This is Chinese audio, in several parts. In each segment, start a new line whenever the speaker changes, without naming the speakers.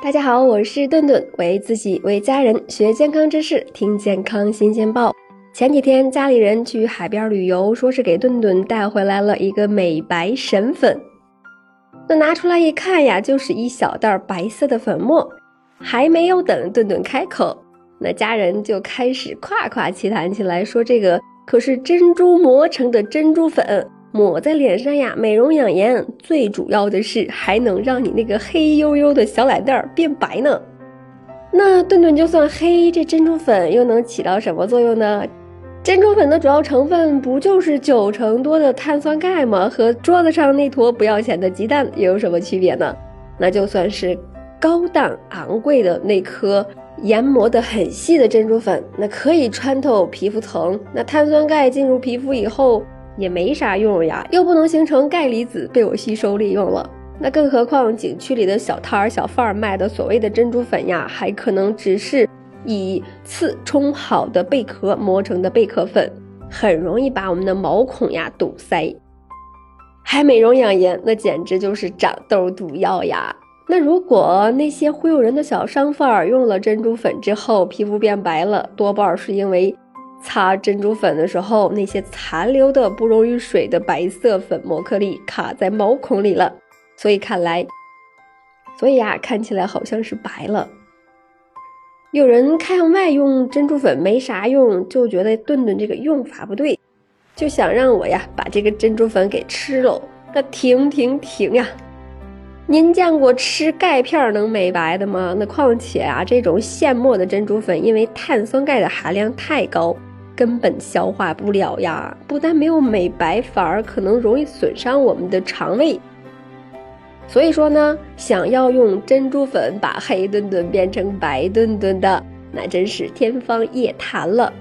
大家好，我是顿顿，为自己为家人学健康知识，听健康新鲜报。前几天家里人去海边旅游，说是给顿顿带回来了一个美白神粉。那拿出来一看呀，就是一小袋白色的粉末。还没有等顿顿开口，那家人就开始夸夸其谈起来，说这个可是珍珠磨成的珍珠粉。抹在脸上呀，美容养颜，最主要的是还能让你那个黑黝黝的小脸蛋儿变白呢。那顿顿就算黑，这珍珠粉又能起到什么作用呢？珍珠粉的主要成分不就是九成多的碳酸钙吗？和桌子上那坨不要钱的鸡蛋又有什么区别呢？那就算是高档昂贵的那颗研磨的很细的珍珠粉，那可以穿透皮肤层，那碳酸钙进入皮肤以后。也没啥用呀，又不能形成钙离子被我吸收利用了。那更何况景区里的小摊儿、小贩儿卖的所谓的珍珠粉呀，还可能只是以次冲好的贝壳磨成的贝壳粉，很容易把我们的毛孔呀堵塞。还美容养颜，那简直就是长痘毒药呀。那如果那些忽悠人的小商贩儿用了珍珠粉之后皮肤变白了，多半是因为。擦珍珠粉的时候，那些残留的不溶于水的白色粉末颗粒卡在毛孔里了，所以看来，所以呀，看起来好像是白了。有人看外用珍珠粉没啥用，就觉得顿顿这个用法不对，就想让我呀把这个珍珠粉给吃了。那停停停呀！您见过吃钙片能美白的吗？那况且啊，这种现磨的珍珠粉，因为碳酸钙的含量太高。根本消化不了呀！不但没有美白，反而可能容易损伤我们的肠胃。所以说呢，想要用珍珠粉把黑墩墩变成白墩墩的，那真是天方夜谭了。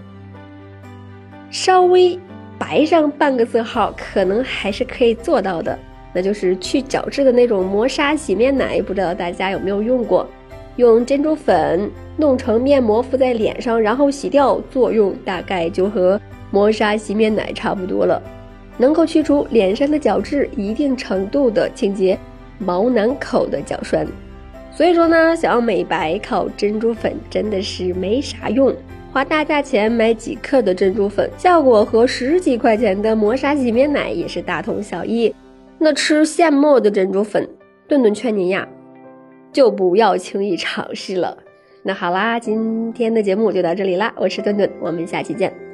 稍微白上半个色号，可能还是可以做到的，那就是去角质的那种磨砂洗面奶，不知道大家有没有用过？用珍珠粉弄成面膜敷在脸上，然后洗掉，作用大概就和磨砂洗面奶差不多了，能够去除脸上的角质，一定程度的清洁毛囊口的角栓。所以说呢，想要美白靠珍珠粉真的是没啥用，花大价钱买几克的珍珠粉，效果和十几块钱的磨砂洗面奶也是大同小异。那吃现磨的珍珠粉，顿顿劝您呀。就不要轻易尝试了。那好啦，今天的节目就到这里啦，我是顿顿，我们下期见。